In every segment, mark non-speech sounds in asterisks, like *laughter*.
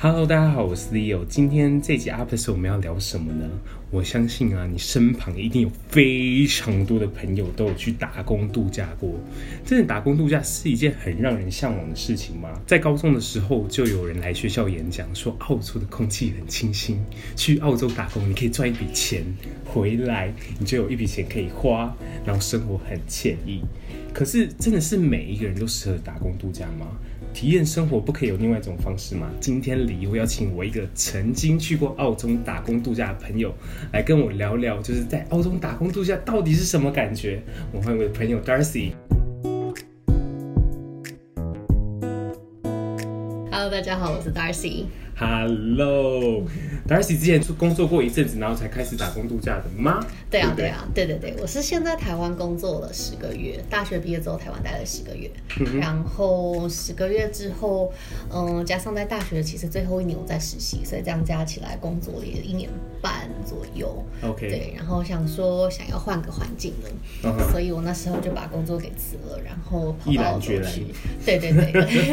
Hello，大家好，我是 Leo。今天这集 Up 的时候，我们要聊什么呢？我相信啊，你身旁一定有非常多的朋友都有去打工度假过。真的，打工度假是一件很让人向往的事情吗？在高中的时候，就有人来学校演讲，说澳洲的空气很清新，去澳洲打工你可以赚一笔钱，回来你就有一笔钱可以花，然后生活很惬意。可是，真的是每一个人都适合打工度假吗？体验生活不可以有另外一种方式吗？今天里欧邀请我一个曾经去过澳洲打工度假的朋友来跟我聊聊，就是在澳洲打工度假到底是什么感觉。我欢迎我的朋友 Darcy。Hello，大家好，我是 Darcy。Hello，Darcy 之前工作过一阵子，然后才开始打工度假的吗？对啊，对啊，对对对，我是先在台湾工作了十个月，大学毕业之后台湾待了十个月，然后十个月之后，嗯，加上在大学其实最后一年我在实习，所以这样加起来工作也一年半左右。OK，对，然后想说想要换个环境了，uh -huh. 所以我那时候就把工作给辞了，然后跑到澳洲去。对对对，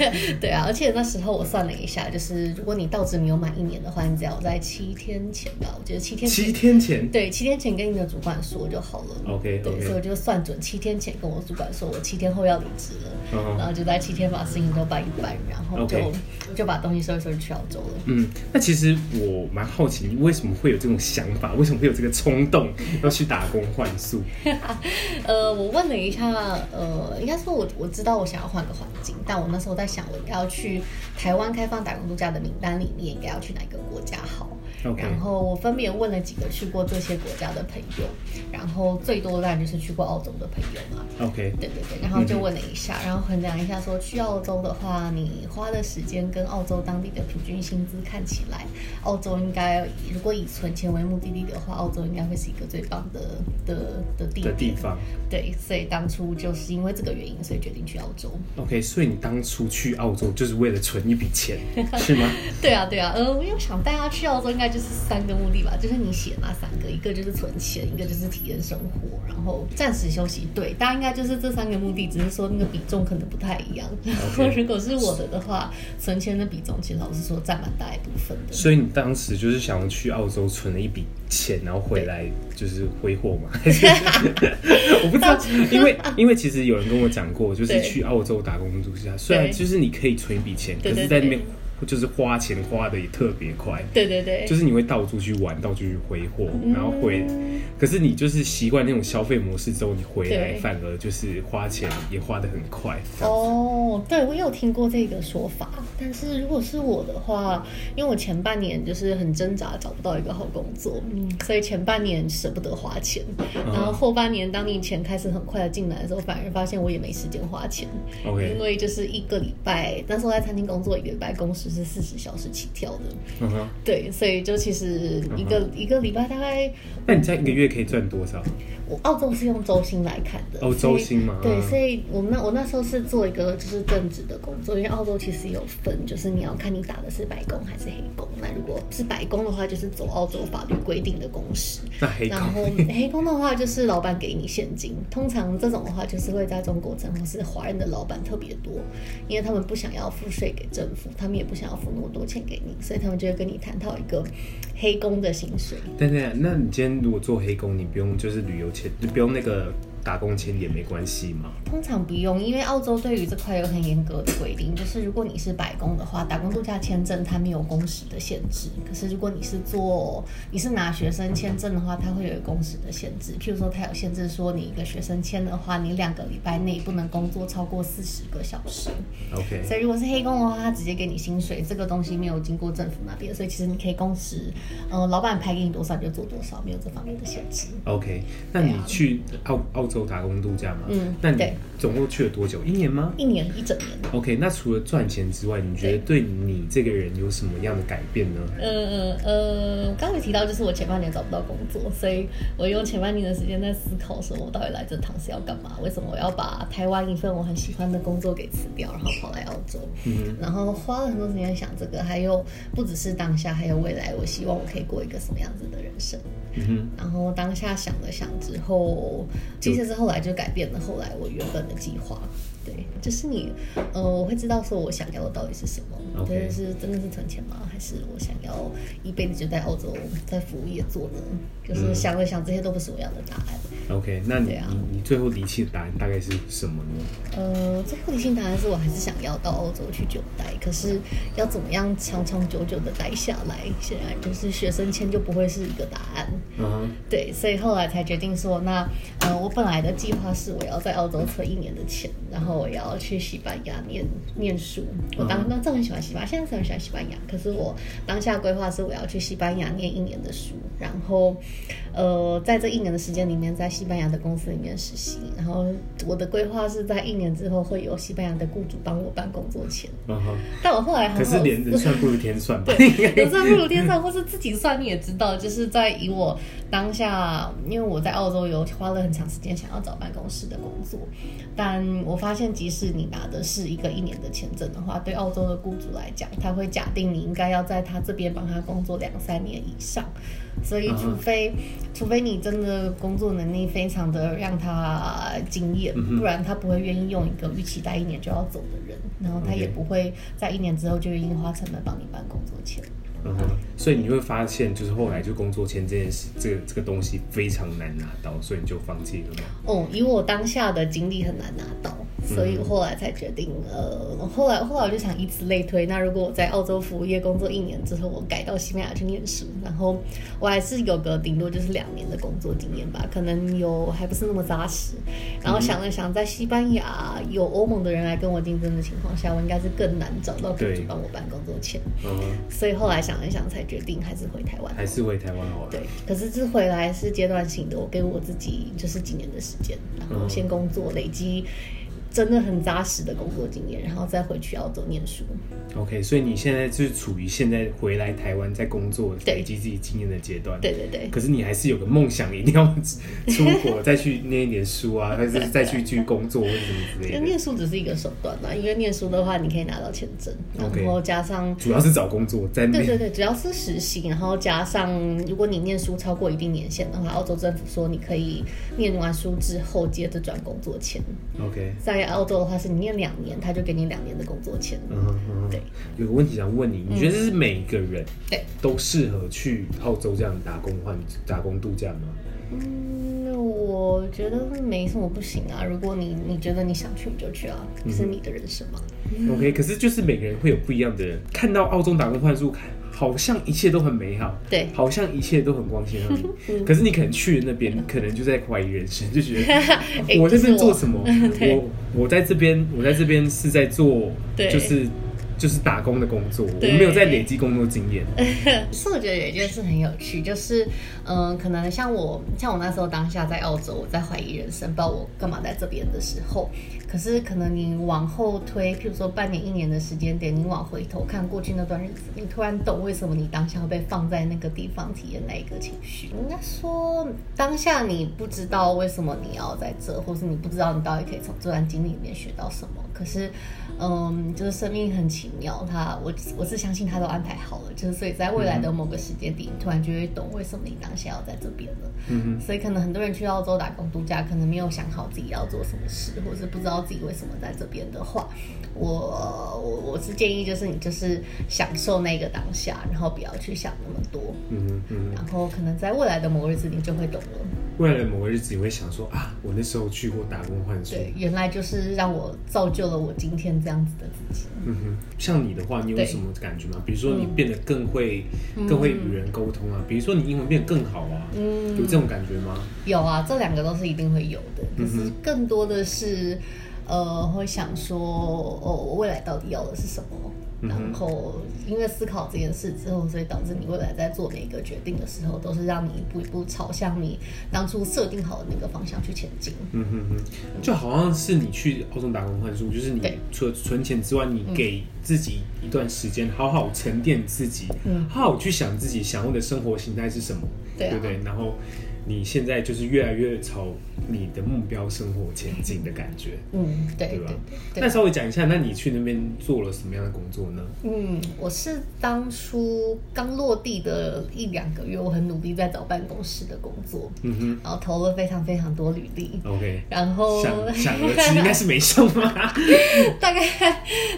*laughs* 对啊，而且那时候我算了一下，就是如果你到职没有满一年的话，你只要在七天前吧，我觉得七天前，七天前，对，七天前跟你的主管说就好了。OK，对.所以我就算准七天前跟我主管说，我七天后要离职了，uh -huh. 然后就在七天把事情都办一办，然后就.就把东西收一收就去澳洲了。嗯，那其实我蛮好奇，你为什么会有这种想法？为什么会有这个冲动 *laughs* 要去打工换宿？*laughs* 呃，我问了一下，呃，应该说我我知道我想要换个环境，但我那时候在想，我要去台湾开放打工度假的名单你，你，应该要去哪个国家好然后我分别问了几个去过这些国家的朋友，然后最多当然就是去过澳洲的朋友嘛。OK，对对对，然后就问了一下，嗯、然后衡量一下说，去澳洲的话，你花的时间跟澳洲当地的平均薪资看起来，澳洲应该如果以存钱为目的地的话，澳洲应该会是一个最棒的的的地的地方。对，所以当初就是因为这个原因，所以决定去澳洲。OK，所以你当初去澳洲就是为了存一笔钱，是吗？*laughs* 对啊，对啊，呃，我又想带他去澳洲，应该。就是三个目的吧，就是你写那三个，一个就是存钱，一个就是体验生活，然后暂时休息。对，大家应该就是这三个目的，只是说那个比重可能不太一样。然后如果是我的的话，存钱的比重其实老实说占蛮大一部分的。所以你当时就是想要去澳洲存了一笔钱，然后回来就是挥霍嘛？*laughs* 我不知道，因为因为其实有人跟我讲过，就是去澳洲打工度假，虽然就是你可以存一笔钱，可是在那边。就是花钱花的也特别快，对对对，就是你会到处去玩，到处去挥霍，然后回，可是你就是习惯那种消费模式之后，你回来反而就是花钱也花的很快。哦，对，我有听过这个说法，但是如果是我的话，因为我前半年就是很挣扎找不到一个好工作，嗯，所以前半年舍不得花钱，然后后半年当你钱开始很快的进来的时候，反而发现我也没时间花钱。因为就是一个礼拜，那时候在餐厅工作一个礼拜工时。就是四十小时起跳的，嗯哼，对，所以就其实一个、嗯、一个礼拜大概，那你在一个月可以赚多少？我澳洲是用周薪来看的，哦，周薪嘛，对，所以我们那我那时候是做一个就是正职的工作，因为澳洲其实有分，就是你要看你打的是白工还是黑工。那如果是白工的话，就是走澳洲法律规定的工时，那黑。工，然后 *laughs* 黑工的话就是老板给你现金，通常这种的话就是会在中国城或是华人的老板特别多，因为他们不想要付税给政府，他们也不想要付那么多钱给你，所以他们就会跟你探讨一个黑工的薪水。对对，那你今天如果做黑工，你不用就是旅游。就不用那个。打工签也没关系吗？通常不用，因为澳洲对于这块有很严格的规定，就是如果你是白工的话，打工度假签证它没有工时的限制。可是如果你是做你是拿学生签证的话，它会有工时的限制。譬如说，它有限制说，你一个学生签的话，你两个礼拜内不能工作超过四十个小时。OK。所以如果是黑工的话，他直接给你薪水，这个东西没有经过政府那边，所以其实你可以工时，嗯、呃，老板排给你多少你就做多少，没有这方面的限制。OK。那你去澳澳洲？打工度假嘛，嗯，那你总共去了多久？一年吗？一年，一整年。OK，那除了赚钱之外，你觉得对你这个人有什么样的改变呢？呃呃呃，刚才提到就是我前半年找不到工作，所以我用前半年的时间在思考说，我到底来这趟是要干嘛？为什么我要把台湾一份我很喜欢的工作给辞掉，然后跑来澳洲？嗯，然后花了很多时间想这个，还有不只是当下，还有未来，我希望我可以过一个什么样子的人生？然后当下想了想之后，其实是后来就改变了后来我原本的计划。对，就是你，呃，我会知道说我想要的到底是什么。我觉得是真的是存钱吗？还是我想要一辈子就在澳洲在服务业做呢？就是想了想，这些都不是我要的答案。OK，那你、啊、你你最后离弃的答案大概是什么呢？呃，最后离弃答案是我还是想要到澳洲去久待，可是要怎么样长长久久的待下来，显然就是学生签就不会是一个答案。嗯哼，对，所以后来才决定说，那呃，我本来的计划是我要在澳洲存一年的钱，然后我要去西班牙念念书。我当当时很喜欢西班牙，现在是很喜欢西班牙，可是我当下规划是我要去西班牙念一年的书，然后呃，在这一年的时间里面，在西班牙的公司里面实习，然后我的规划是在一年之后会有西班牙的雇主帮我办工作签。嗯哼，但我后来可是连人算不如天算吧？对，人算不如天算，或是自己算你也知道，就是在以我当下，因为我在澳洲有花了很长时间想要找办公室的工作，但我发现即使你拿的是一个一年的签证的话，对澳洲的雇主来讲，他会假定你应该要在他这边帮他工作两三年以上。所以，除非、uh huh. 除非你真的工作能力非常的让他惊艳，不然他不会愿意用一个预期待一年就要走的人，然后他也不会在一年之后就愿意花成本帮你办工作签。嗯哼，所以你会发现，就是后来就工作签这件事，这个这个东西非常难拿到，所以你就放弃了吗？哦，以我当下的经历很难拿到，所以后来才决定，呃，后来后来我就想以此类推，那如果我在澳洲服务业工作一年之后，我改到西班牙去念书，然后我还是有个顶多就是两年的工作经验吧，可能有还不是那么扎实。然后想了想，在西班牙有欧盟的人来跟我竞争的情况下，我应该是更难找到雇主帮我办工作签。嗯，所以后来想。想一想才决定，还是回台湾。还是回台湾好了。对，可是这回来是阶段性的，我给我自己就是几年的时间，然后先工作累积。真的很扎实的工作经验，然后再回去澳洲念书。OK，所以你现在就是处于现在回来台湾在工作累积自己经验的阶段。对对对。可是你还是有个梦想，一定要出国再去念一点书啊，*laughs* 还是再去继续工作或者什么之类的。念书只是一个手段嘛，因为念书的话你可以拿到签证.然后加上主要是找工作在。对对对，主要是实习，然后加上如果你念书超过一定年限的话，澳洲政府说你可以念完书之后接着转工作签。OK，在澳洲的话是你念两年，他就给你两年的工作签。嗯嗯，对。有个问题想问你，你觉得是每一个人对都适合去澳洲这样打工换打工度假吗？嗯，我觉得没什么不行啊。如果你你觉得你想去，你就去啊，是你的人生嘛。嗯、OK，可是就是每个人会有不一样的人，看到澳洲打工换宿看。好像一切都很美好，对，好像一切都很光鲜亮丽。*laughs* 嗯、可是你可能去了那边，可能就在怀疑人生，就觉得 *laughs* 我在这边做什么？*laughs* 我，我在这边，我在这边是在做，就是。就是打工的工作，对我没有在累积工作经验。*laughs* 是我觉得有一件事很有趣，就是嗯、呃，可能像我像我那时候当下在澳洲，我在怀疑人生，不知道我干嘛在这边的时候。可是可能你往后推，譬如说半年、一年的时间点，你往回头看过去那段日子，你突然懂为什么你当下会被放在那个地方体验那一个情绪。应该说当下你不知道为什么你要在这，或是你不知道你到底可以从这段经历里面学到什么。可是。嗯，就是生命很奇妙，他我我是相信他都安排好了，就是所以在未来的某个时间点，嗯、突然就会懂为什么你当下要在这边了。嗯哼，所以可能很多人去澳洲打工度假，可能没有想好自己要做什么事，或者是不知道自己为什么在这边的话，我我我是建议就是你就是享受那个当下，然后不要去想那么多。嗯然后可能在未来的某个日子，你就会懂了。未来的某个日子，你会想说啊，我那时候去过打工换宿，对，原来就是让我造就了我今天这样子的自己。嗯哼，像你的话，你有什么感觉吗？比如说你变得更会、嗯、更会与人沟通啊，比如说你英文变得更好啊，嗯，有这种感觉吗？有啊，这两个都是一定会有的。可是更多的是，呃，会想说，哦，我未来到底要的是什么？然后，因为思考这件事之后，所以导致你未来在做每一个决定的时候，都是让你一步一步朝向你当初设定好的那个方向去前进。嗯哼哼，就好像是你去澳洲打工换宿，就是你除了存钱之外，你给自己一段时间，好好沉淀自己，嗯，好好去想自己想要的生活形态是什么，对不对？然后。你现在就是越来越朝你的目标生活前进的感觉。嗯，对，对吧？那稍微讲一下，那你去那边做了什么样的工作呢？嗯，我是当初刚落地的一两个月，我很努力在找办公室的工作，嗯哼，然后投了非常非常多履历，OK，然后想想而知应该是没上吧，*laughs* 大概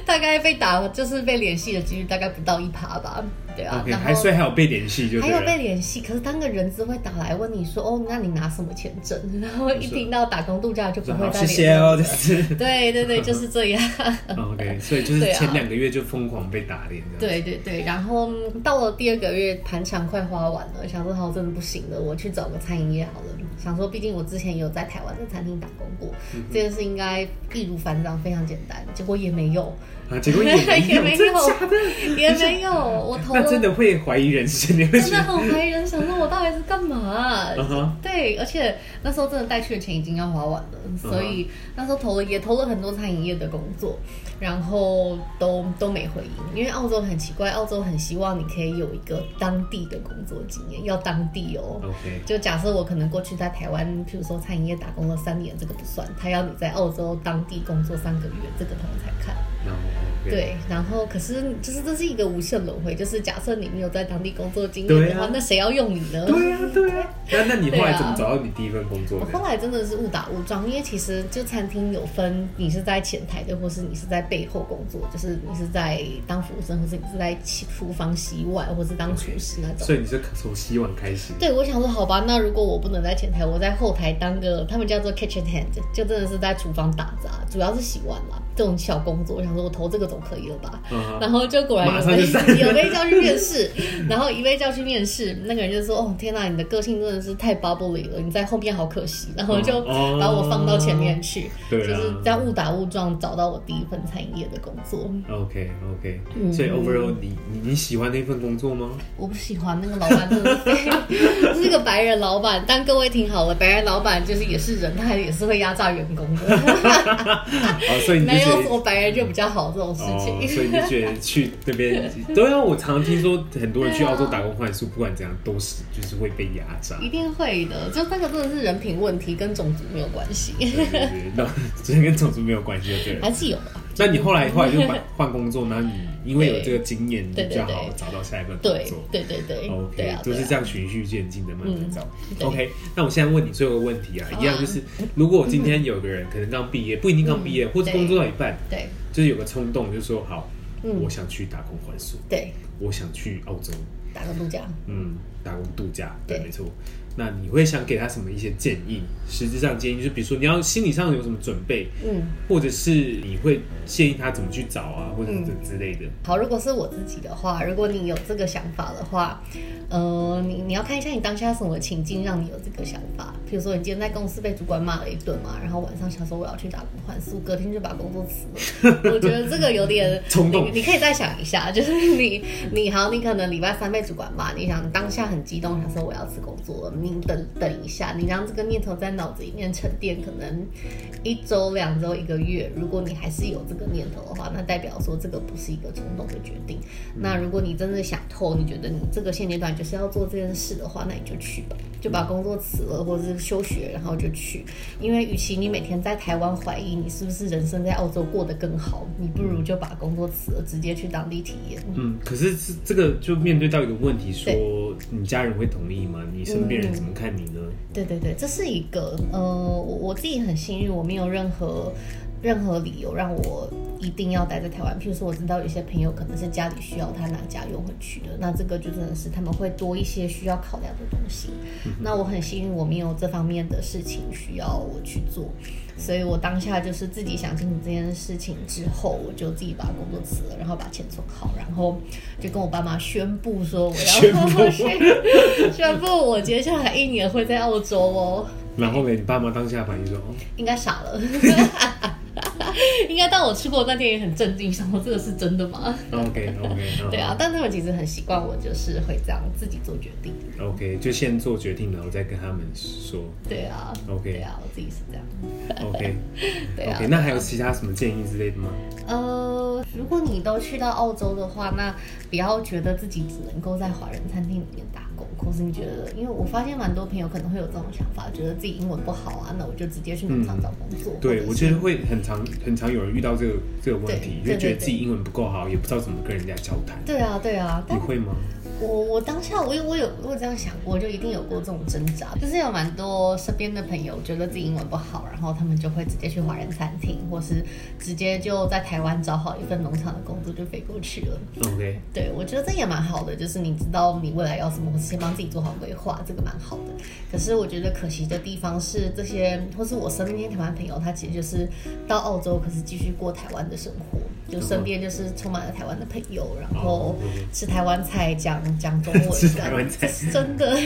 大概被打就是被联系的几率大概不到一趴吧。对啊，okay, 然后还所以还有被联系，就还有被联系。可是当个人资会打来问你说：“哦，那你拿什么签证？”然后一听到打工度假就不会再联系哦，就是对对对，就是这样。*laughs* OK，所以就是前两个月就疯狂被打脸。对对对，然后到了第二个月盘缠快花完了，想说好真的不行了，我去找个餐饮业好了。想说毕竟我之前有在台湾的餐厅打工过，嗯、这件事应该易如反掌，非常简单。结果也没有。啊，结果也没有，也没有，真的假的？也没有。我投了，那真的会怀疑人生，真的很怀疑人生，说我到底是干嘛、啊 uh -huh. 对，而且那时候真的带去的钱已经要花完了，所以那时候投了也投了很多餐饮业的工作，然后都都没回应。因为澳洲很奇怪，澳洲很希望你可以有一个当地的工作经验，要当地哦。OK，就假设我可能过去在台湾，譬如说餐饮业打工了三年，这个不算，他要你在澳洲当地工作三个月，这个他们才看。对，然后可是就是这是一个无限轮回，就是假设你没有在当地工作经验的话，啊、那谁要用你呢？对呀、啊，对呀、啊。那那你后来怎么找到你第一份工作？我后来真的是误打误撞，因为其实就餐厅有分，你是在前台的，或是你是在背后工作，就是你是在当服务生，或是你是在厨房洗碗，或是当厨师那种。Okay. 所以你是从洗碗开始？对，我想说好吧，那如果我不能在前台，我在后台当个他们叫做 kitchen hand，就真的是在厨房打杂，主要是洗碗啦。这种小工作，我想说我投这个总可以了吧？Uh. 然后就果然有被有被叫去面试，*laughs* 然后一被叫去面试，那个人就说：“哦，天哪，你的个性真的是太 bubbly 了，你在后面好可惜。”然后就把我放到前面去，uh. 就是这样误打误撞找到我第一份餐饮业的工作。OK OK，所以 overall 你你你喜欢那份工作吗？我不喜欢，那个老板真的是 *laughs* 是个白人老板，但各位听好了，白人老板就是也是人，他也是会压榨员工的。好，*laughs* 所以你没有。我白人就比较好这种事情，哦，所以你觉得去那边 *laughs* 对啊？我常常听说很多人去澳洲打工换宿，不管怎样都是就是会被压榨，一定会的。就那个真的是人品问题，跟种族没有关系。对对对，那 *laughs* 之前跟种族没有关系，对，还是有的。那你后来后来就换换工作，那你因为有这个经验，比较好找到下一份工作。对对对，对，OK，就是这样循序渐进的慢慢找。OK，那我现在问你最后一个问题啊，一样就是，如果我今天有个人可能刚毕业，不一定刚毕业，或者工作到一半，对，就是有个冲动，就是说好，我想去打工换宿，对，我想去澳洲。打工度假，嗯，打工度假，对，没错。那你会想给他什么一些建议？实质上建议就是，比如说你要心理上有什么准备，嗯，或者是你会建议他怎么去找啊，或者是之类的。好，如果是我自己的话，如果你有这个想法的话，呃，你你要看一下你当下什么情境让你有这个想法。比如说你今天在公司被主管骂了一顿嘛，然后晚上想说我要去打工换宿，隔天就把工作辞了。*laughs* 我觉得这个有点冲动，你可以再想一下，*laughs* 就是你你好，你可能礼拜三被主管骂，你想当下很激动，想说我要辞工作了。你等等一下，你让这个念头在脑子里面沉淀，可能一周、两周、一个月。如果你还是有这个念头的话，那代表说这个不是一个冲动的决定。那如果你真的想透，你觉得你这个现阶段就是要做这件事的话，那你就去吧，就把工作辞了，或者是休学，然后就去。因为与其你每天在台湾怀疑你是不是人生在澳洲过得更好，你不如就把工作辞了，直接去当地体验。嗯，可是这这个就面对到一个问题，说你家人会同意吗？你身边人怎么看你呢？对对对，这是一个呃，我我自己很幸运，我没有任何任何理由让我一定要待在台湾。譬如说，我知道有些朋友可能是家里需要他拿家用回去的，那这个就真的是他们会多一些需要考量的东西。那我很幸运，我没有这方面的事情需要我去做。所以我当下就是自己想清楚这件事情之后，我就自己把工作辞了，然后把钱存好，然后就跟我爸妈宣布说我要宣布，*laughs* 宣布我接下来一年会在澳洲哦。然后呢，你爸妈当下反应说，应该傻了。*laughs* 应该当我吃过那天也很震惊，想说这个是真的吗？OK OK，*laughs* 对啊，但他们其实很习惯我，就是会这样自己做决定。OK，就先做决定，然后再跟他们说。对啊，OK，对啊，我自己是这样。OK，*laughs* 对啊。OK，那还有其他什么建议之类的吗？呃，如果你都去到澳洲的话，那不要觉得自己只能够在华人餐厅里面打工。或是你觉得，因为我发现蛮多朋友可能会有这种想法，觉得自己英文不好啊，那我就直接去农场找工作。嗯、对，我觉得会很常很常有人遇到这个这个问题，就觉得自己英文不够好，也不知道怎么跟人家交谈。对啊，对啊，你会吗？我我当下我有我有我有这样想过，就一定有过这种挣扎，就是有蛮多身边的朋友觉得自己英文不好，然后他们就会直接去华人餐厅，或是直接就在台湾找好一份农场的工作就飞过去了。OK，对，我觉得这也蛮好的，就是你知道你未来要什么，先帮自己做好规划，这个蛮好的。可是我觉得可惜的地方是，这些或是我身边那些台湾朋友，他其实就是到澳洲，可是继续过台湾的生活，就身边就是充满了台湾的朋友，然后吃台湾菜讲。讲中文的，*laughs* 台湾菜真的。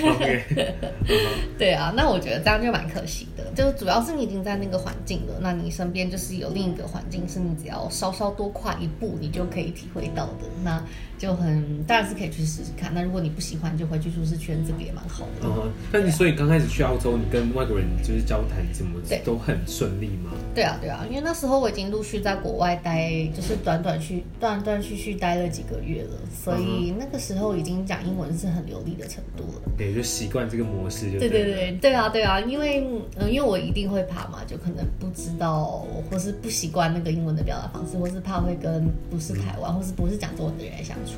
*laughs* 对啊，那我觉得这样就蛮可惜的。就主要是你已经在那个环境了，那你身边就是有另一个环境，是你只要稍稍多跨一步，你就可以体会到的。那就很当然是可以去试试看。那如果你不喜欢，就回去舒适圈，这个也蛮好的。嗯，但你所以刚开始去澳洲，你跟外国人就是交谈怎么都很顺利吗？对啊，对啊，因为那时候我已经陆续在国外待，就是短短去断断续续待了几个月了，所以那个时候已经。讲英文是很流利的程度了，对，就习惯这个模式就对，对对对对啊对啊，因为嗯，因为我一定会怕嘛，就可能不知道或是不习惯那个英文的表达方式，或是怕会跟不是台湾或是不是讲中文的人来相处。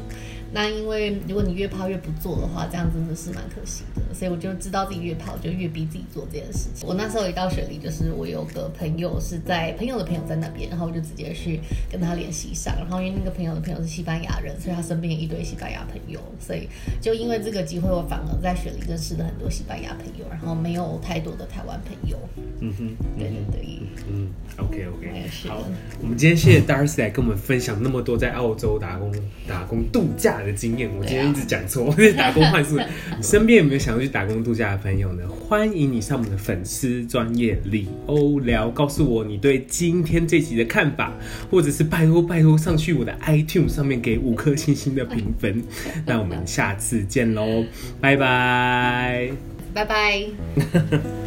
那因为如果你越怕越不做的话，这样真的是蛮可惜的。所以我就知道自己越怕，我就越逼自己做这件事情。我那时候一到雪梨，就是我有个朋友是在朋友的朋友在那边，然后我就直接去跟他联系上。然后因为那个朋友的朋友是西班牙人，所以他身边一堆西班牙朋友。所以就因为这个机会，我反而在雪梨认识了很多西班牙朋友，然后没有太多的台湾朋友。嗯哼，对对对，嗯，OK OK，好，我们今天谢谢 Darcy 来跟我们分享那么多在澳洲打工、打工度假的经验，我今天一直讲错，我是打工换宿。你身边有没有想要去打工度假的朋友呢？欢迎你上我们的粉丝专业里欧聊，告诉我你对今天这集的看法，或者是拜托拜托上去我的 iTunes 上面给五颗星星的评分。那我们下次见喽，拜拜，拜拜。